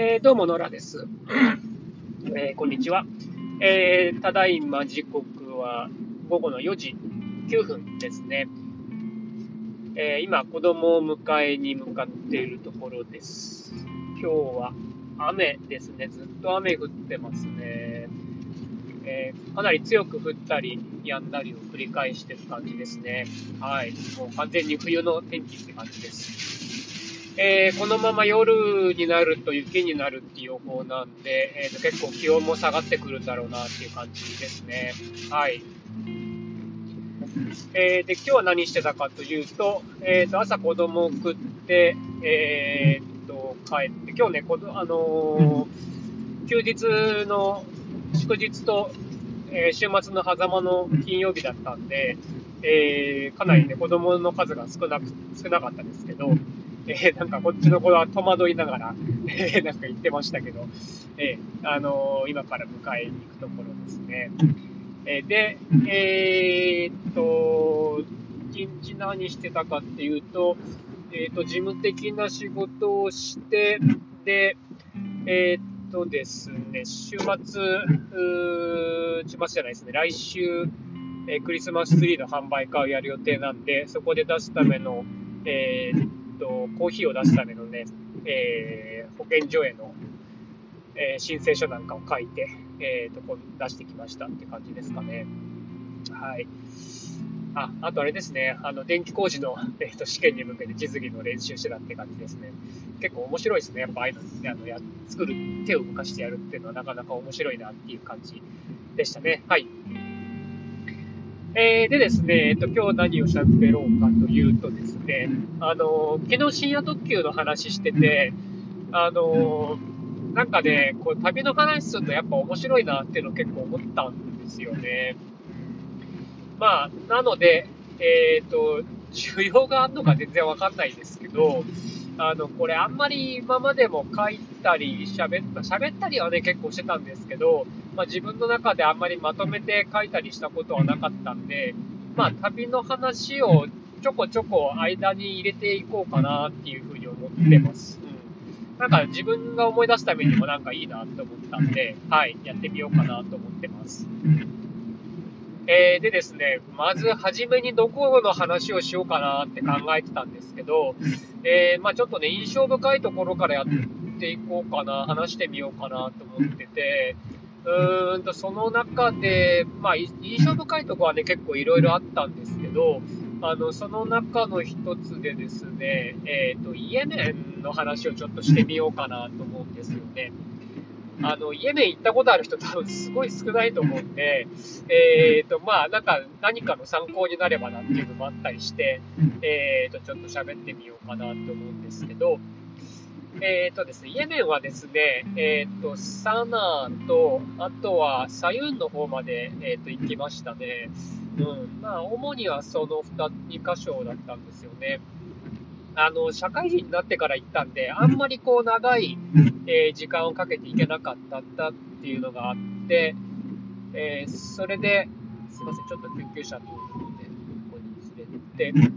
えー、どうも、ノラです。えー、こんにちは。えー、ただいま時刻は午後の4時9分ですね。え今、子供を迎えに向かっているところです。今日は雨ですね。ずっと雨降ってますね。えかなり強く降ったり、止んだりを繰り返してる感じですね。はい。もう完全に冬の天気って感じです。えー、このまま夜になると雪になるっていう予報なんで、えー、と結構気温も下がってくるんだろうなっていう感じですね。はい。えー、で、今日は何してたかというと、えー、と朝子供を送って、えー、と帰って、今日ね、こあのー、休日の祝日と、えー、週末の狭間の金曜日だったんで、えー、かなりね、子供の数が少なく、少なかったですけど、えー、なんかこっちの子は戸惑いながら、えー、なんか言ってましたけど、えー、あのー、今から迎えに行くところですね。えで、えっと、一日何してたかっていうと、えっと、事務的な仕事をして、で、えっとですね、週末、週末じゃないですね、来週、えクリスマスツリーの販売会をやる予定なんで、そこで出すための、えー、と、コーヒーを出すためのね、えー、保健所への、えー、申請書なんかを書いて、えー、と、こ出してきましたって感じですかね。はい。あ、あとあれですね、あの、電気工事の、えー、と試験に向けて実技の練習してたって感じですね。結構面白いですね。やっぱああいうの、あのや作る、手を動かしてやるっていうのはなかなか面白いなっていう感じでしたね。はい。えー、でですね、えっと、今日何を喋ろうかというとですね、あの、昨日深夜特急の話してて、あの、なんかね、こう旅の話するとやっぱ面白いなっていうのを結構思ったんですよね。まあ、なので、えっ、ー、と、需要があるのか全然わかんないですけど、あの、これあんまり今までも書いたり喋った、喋ったりはね結構してたんですけど、まあ、自分の中であんまりまとめて書いたりしたことはなかったんで、まあ、旅の話をちょこちょこ間に入れていこうかなっていうふうに思ってます。うん。なんか自分が思い出すためにもなんかいいなと思ったんで、はい、やってみようかなと思ってます。えー、でですね、まず初めにどこの話をしようかなって考えてたんですけど、えー、まあちょっとね、印象深いところからやっていこうかな、話してみようかなと思ってて、うーんと、その中で、まあ、印象深いところはね、結構いろいろあったんですけど、あの、その中の一つでですね、えっ、ー、と、イエメンの話をちょっとしてみようかなと思うんですよね。あの、イエメン行ったことある人多分すごい少ないと思うんで、えっ、ー、と、まあ、なんか、何かの参考になればなっていうのもあったりして、えっ、ー、と、ちょっと喋ってみようかなと思うんですけど、えっ、ー、とですね、イエメンはですね、えっ、ー、と、サナーと、あとはサユンの方まで、えっ、ー、と、行きましたね。うん。まあ、主にはその 2, 2箇所だったんですよね。あの、社会人になってから行ったんで、あんまりこう長い、え時間をかけて行けなかったっていうのがあって、えそれで、すいません、ちょっと救急車通るので、ここに連れて、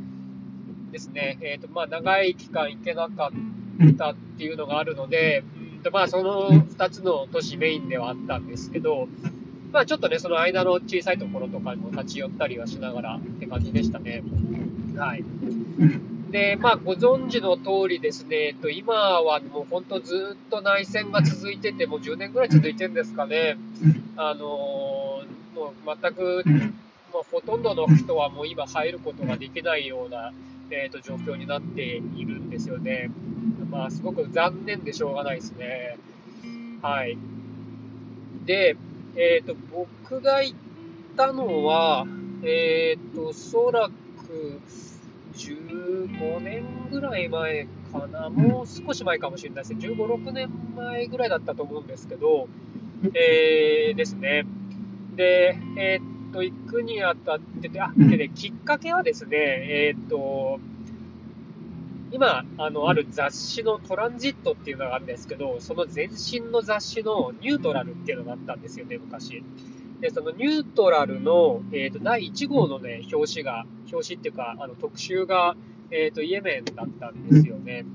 ですね、えっ、と、まあ、長い期間行けなかったたっていうのがあるので、うんまあ、その2つの都市メインではあったんですけど、まあ、ちょっとね、その間の小さいところとかにも立ち寄ったりはしながらって感じでしたね。はい。で、まあ、ご存知の通りですね、えっと、今はもう本当ずっと内戦が続いてて、もう10年ぐらい続いてるんですかね。あのー、もう全く、もうほとんどの人はもう今入ることができないような、えーと、状況になっているんですよね。まあ、すごく残念でしょうがないですね。はい。で、えっ、ー、と、僕が行ったのは、えっ、ー、と、おそらく15年ぐらい前かな、もう少し前かもしれないですね。15、6年前ぐらいだったと思うんですけど、えー、ですね。で、えー、と、行くにあたってて、あ、でね、きっかけはですね、えっ、ー、と、今、あの、ある雑誌のトランジットっていうのがあるんですけど、その前身の雑誌のニュートラルっていうのがあったんですよね、昔。で、そのニュートラルの、えっ、ー、と、第1号のね、表紙が、表紙っていうか、あの、特集が、えっ、ー、と、イエメンだったんですよね。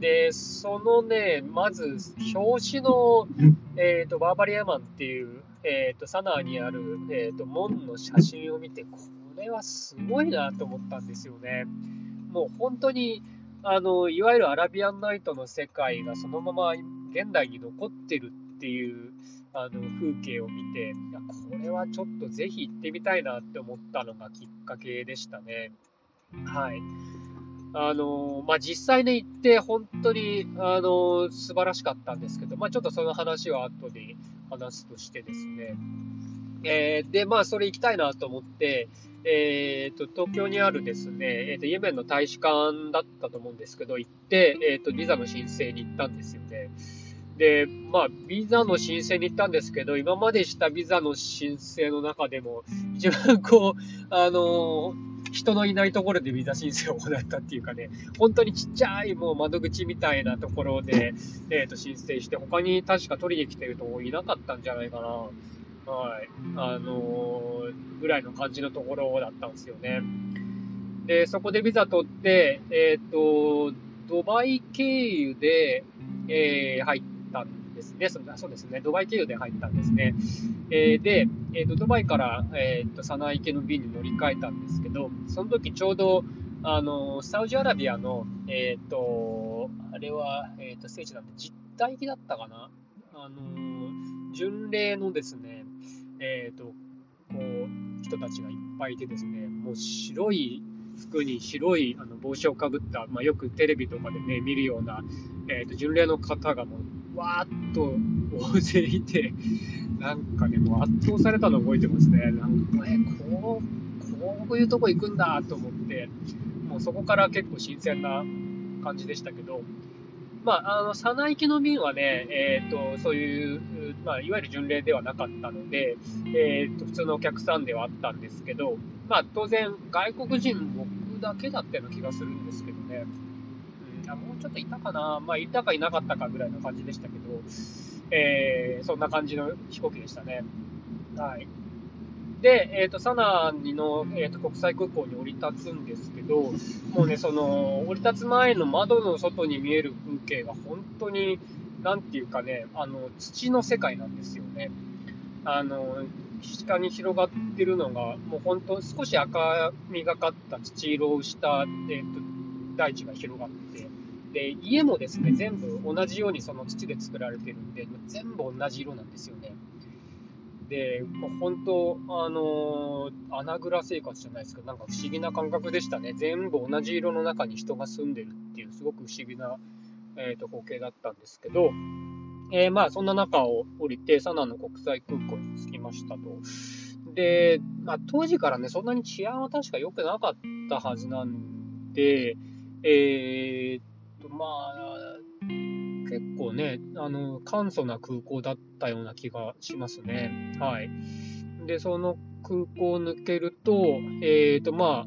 で、そのね、まず、表紙の、えっ、と、バーバリアマンっていう、えっ、と、サナーにある、えっ、と、門の写真を見て、これはすごいなと思ったんですよね。もう本当に、あの、いわゆるアラビアンナイトの世界がそのまま現代に残ってるっていうあの風景を見て、いや、これはちょっとぜひ行ってみたいなって思ったのがきっかけでしたね。はい。あのまあ、実際ね、行って本当に、あの素晴らしかったんですけど、まあ、ちょっとその話は後で話すとしてですね。えー、で、まあ、それ行きたいなと思って、えーと、東京にあるですね、えーと、イエメンの大使館だったと思うんですけど、行って、えーと、ビザの申請に行ったんですよね。で、まあ、ビザの申請に行ったんですけど、今までしたビザの申請の中でも、一番こう、あの人のいないところでビザ申請を行ったっていうかね、本当にちっちゃいもう窓口みたいなところで、えー、と申請して、他に確か取りに来てるといなかったんじゃないかな。はい。あのー、ぐらいの感じのところだったんですよね。で、そこでビザ取って、えっ、ー、と、ドバイ経由で、えー、入ったんですね。そうですね。ドバイ経由で入ったんですね。えー、で、えーと、ドバイから、えーと、サナイケの便に乗り換えたんですけど、その時ちょうど、あのサウジアラビアの、えっ、ー、と、あれは、えっ、ー、と、聖地なんで、実体機だったかな？あの巡礼のですね、え、ー、と、こう、人たちがいっぱいいてですね、もう白い服に白いあの帽子をかぶった、まあ、よくテレビとかでね、見るような、えーと巡礼の方がもうわーっと大勢いて、なんかね、もう圧倒されたの覚えてますね。なんかね、こう、こういうとこ行くんだと思って、もうそこから結構新鮮な感じでしたけど、まあ、あの、佐行きの便はね、えっ、ー、と、そういう、まあ、いわゆる巡礼ではなかったので、えっ、ー、と、普通のお客さんではあったんですけど、まあ、当然、外国人僕だけだったような気がするんですけどね、や、もうちょっといたかな、まあ、いたかいなかったかぐらいの感じでしたけど、えー、そんな感じの飛行機でしたね。はい。で、えっ、ー、と、サナーの、えーと、国際空港に降り立つんですけど、もうね、その、降り立つ前の窓の外に見える風景が本当に、なんていうかね、あの、土の世界なんですよね。あの、下に広がってるのが、もう本当、少し赤みがかった土色をした、えっ、ー、と、大地が広がってで、家もですね、全部同じようにその土で作られてるんで、全部同じ色なんですよね。で、もう本当、あのー、穴蔵生活じゃないですけど、なんか不思議な感覚でしたね。全部同じ色の中に人が住んでるっていう、すごく不思議な、えーと、光景だったんですけど、えー、まあ、そんな中を降りて、サナの国際空港に着きましたと。で、まあ、当時からね、そんなに治安は確か良くなかったはずなんで、えー、と、まあ、結構ね、あの、簡素な空港だったような気がしますね。はい。で、その空港を抜けると、えっ、ー、と、まあ、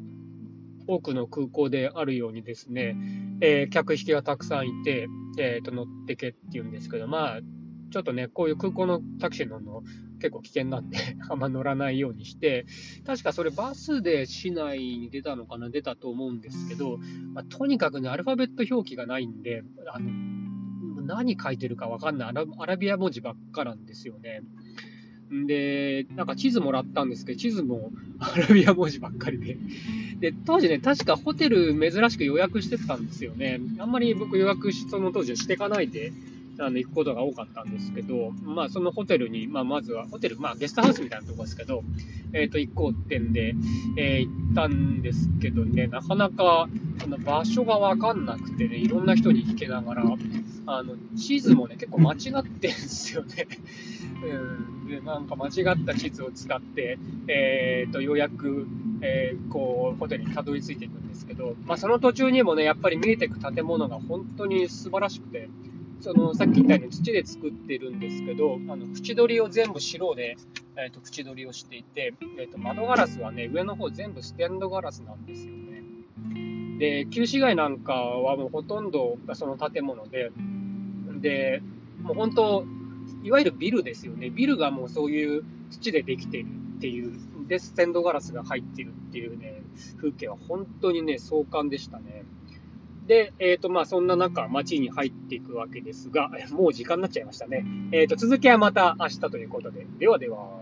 多くの空港であるようにですね、えー、客引きがたくさんいて、えっ、ー、と、乗ってけっていうんですけど、まあ、ちょっとね、こういう空港のタクシー乗るの結構危険なんで あんま乗らないようにして、確かそれバスで市内に出たのかな、出たと思うんですけど、まあ、とにかくね、アルファベット表記がないんで、あの何書いてるかわかんないアラビア文字ばっかなんですよね。で、なんか地図もらったんですけど、地図もアラビア文字ばっかりで。で、当時ね、確かホテル珍しく予約してたんですよね。あんまり僕予約その当時はしてかないで、あの行くことが多かったんですけど、まあ、そのホテルに、まあ、まずは、ホテル、まあ、ゲストハウスみたいなとこですけど、えっ、ー、と、行こうってんで、えー、行ったんですけどね、なかなか、あの場所がわかんなくてね、いろんな人に聞けながら、あの、地図もね、結構間違ってんですよね。うん、で、なんか間違った地図を使って、え、ー、と、ようやく、えー、こう、ホテルにたどり着いていくんですけど、まあ、その途中にもね、やっぱり見えていく建物が本当に素晴らしくて、そのさっき言ったように土で作ってるんですけど、あの縁取りを全部白で、えーと、縁取りをしていて、えーと、窓ガラスはね、上の方全部ステンドガラスなんですよね。で、旧市街なんかはもうほとんどその建物で、で、もう本当、いわゆるビルですよね。ビルがもうそういう土でできてるっていう、で、ステンドガラスが入ってるっていうね、風景は本当にね、壮観でしたね。で、えっ、と、まあ、そんな中、街に入っていくわけですが、もう時間になっちゃいましたね。えっ、と、続きはまた明日ということで。ではでは。